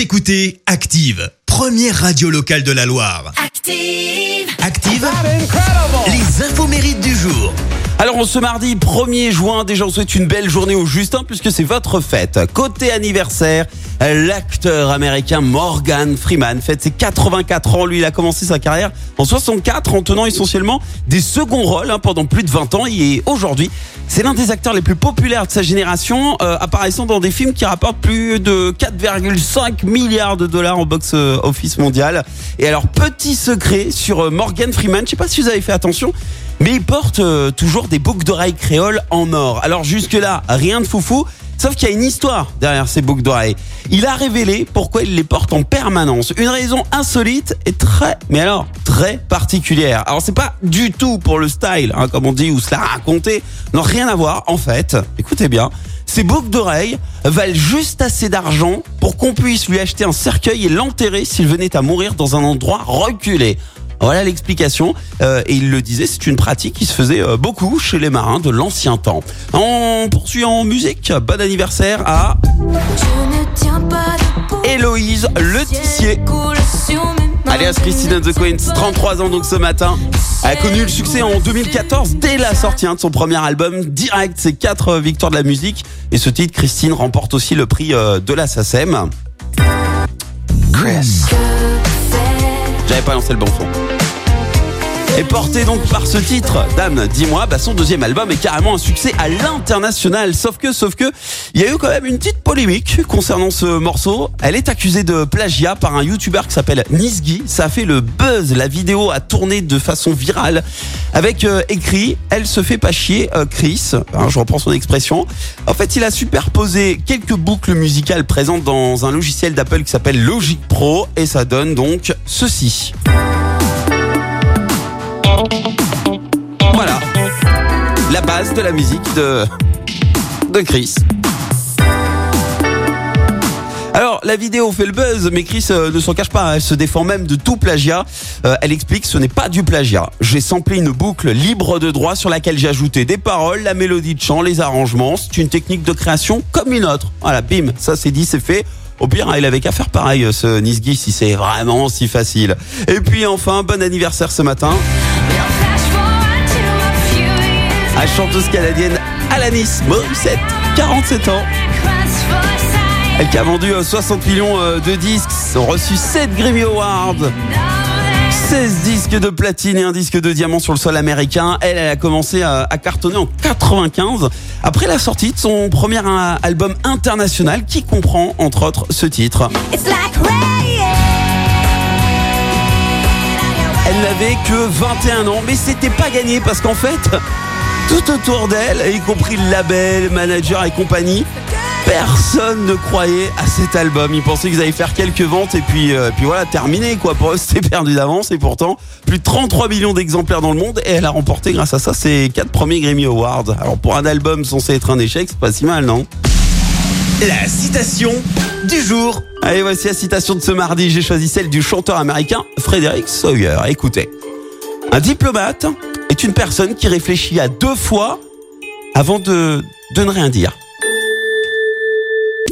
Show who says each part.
Speaker 1: Vous écoutez Active, première radio locale de la Loire.
Speaker 2: Active.
Speaker 1: Active, les infos mérites du jour.
Speaker 3: Alors on ce mardi 1er juin, déjà on souhaite une belle journée au Justin puisque c'est votre fête. Côté anniversaire, l'acteur américain Morgan Freeman fête ses 84 ans. Lui, il a commencé sa carrière en 64 en tenant essentiellement des seconds rôles hein, pendant plus de 20 ans. Et aujourd'hui, c'est l'un des acteurs les plus populaires de sa génération, euh, apparaissant dans des films qui rapportent plus de 4,5 milliards de dollars au box-office mondial. Et alors, petit secret sur euh, Morgan Freeman, je sais pas si vous avez fait attention, mais il porte euh, toujours des boucles d'oreilles créoles en or. Alors jusque-là, rien de foufou. Sauf qu'il y a une histoire derrière ces boucles d'oreilles. Il a révélé pourquoi il les porte en permanence. Une raison insolite et très, mais alors très particulière. Alors c'est pas du tout pour le style, hein, comme on dit, ou se la raconter. Non, rien à voir. En fait, écoutez bien, ces boucles d'oreilles valent juste assez d'argent pour qu'on puisse lui acheter un cercueil et l'enterrer s'il venait à mourir dans un endroit reculé. Voilà l'explication. Euh, et il le disait, c'est une pratique qui se faisait euh, beaucoup chez les marins de l'ancien temps. On poursuit en musique. Bon anniversaire à Héloïse Letizier. Alias Christine and the Queens, 33 ans donc ce matin. Elle a connu le succès en 2014 dès la sortie hein, de son premier album. Direct, c'est quatre victoires de la musique. Et ce titre, Christine remporte aussi le prix euh, de la SACEM. Chris. J'avais pas lancé le bon son. Et porté donc par ce titre, Dame, dis-moi, bah son deuxième album est carrément un succès à l'international. Sauf que, sauf que, il y a eu quand même une petite polémique concernant ce morceau. Elle est accusée de plagiat par un youtubeur qui s'appelle Nisgi. Ça a fait le buzz. La vidéo a tourné de façon virale avec euh, écrit Elle se fait pas chier, euh, Chris. Hein, je reprends son expression. En fait, il a superposé quelques boucles musicales présentes dans un logiciel d'Apple qui s'appelle Logic Pro et ça donne donc ceci. Voilà. La base de la musique de, de Chris. Alors, la vidéo fait le buzz, mais Chris euh, ne s'en cache pas. Elle se défend même de tout plagiat. Euh, elle explique ce n'est pas du plagiat. J'ai samplé une boucle libre de droit sur laquelle j'ai ajouté des paroles, la mélodie de chant, les arrangements. C'est une technique de création comme une autre. Voilà, bim, ça c'est dit, c'est fait. Au pire, il avait qu'à faire pareil, ce Nisgi, si c'est vraiment si facile. Et puis enfin, bon anniversaire ce matin à chanteuse canadienne Alanis Morissette, 47 ans. Elle qui a vendu euh, 60 millions euh, de disques, reçu 7 Grammy Awards. 16 disques de platine et un disque de diamant sur le sol américain. Elle, elle a commencé à, à cartonner en 95 après la sortie de son premier euh, album international qui comprend entre autres ce titre. Elle n'avait que 21 ans, mais c'était pas gagné parce qu'en fait, tout autour d'elle, y compris le label, manager et compagnie, personne ne croyait à cet album. Ils pensaient qu'ils allaient faire quelques ventes et puis, euh, puis voilà, terminé quoi. Pour eux, c'était perdu d'avance et pourtant, plus de 33 millions d'exemplaires dans le monde et elle a remporté grâce à ça ses quatre premiers Grammy Awards. Alors pour un album censé être un échec, c'est pas si mal, non?
Speaker 1: La citation du jour.
Speaker 3: Allez, voici la citation de ce mardi. J'ai choisi celle du chanteur américain Frédéric Sawyer. Écoutez. Un diplomate est une personne qui réfléchit à deux fois avant de, de ne rien dire.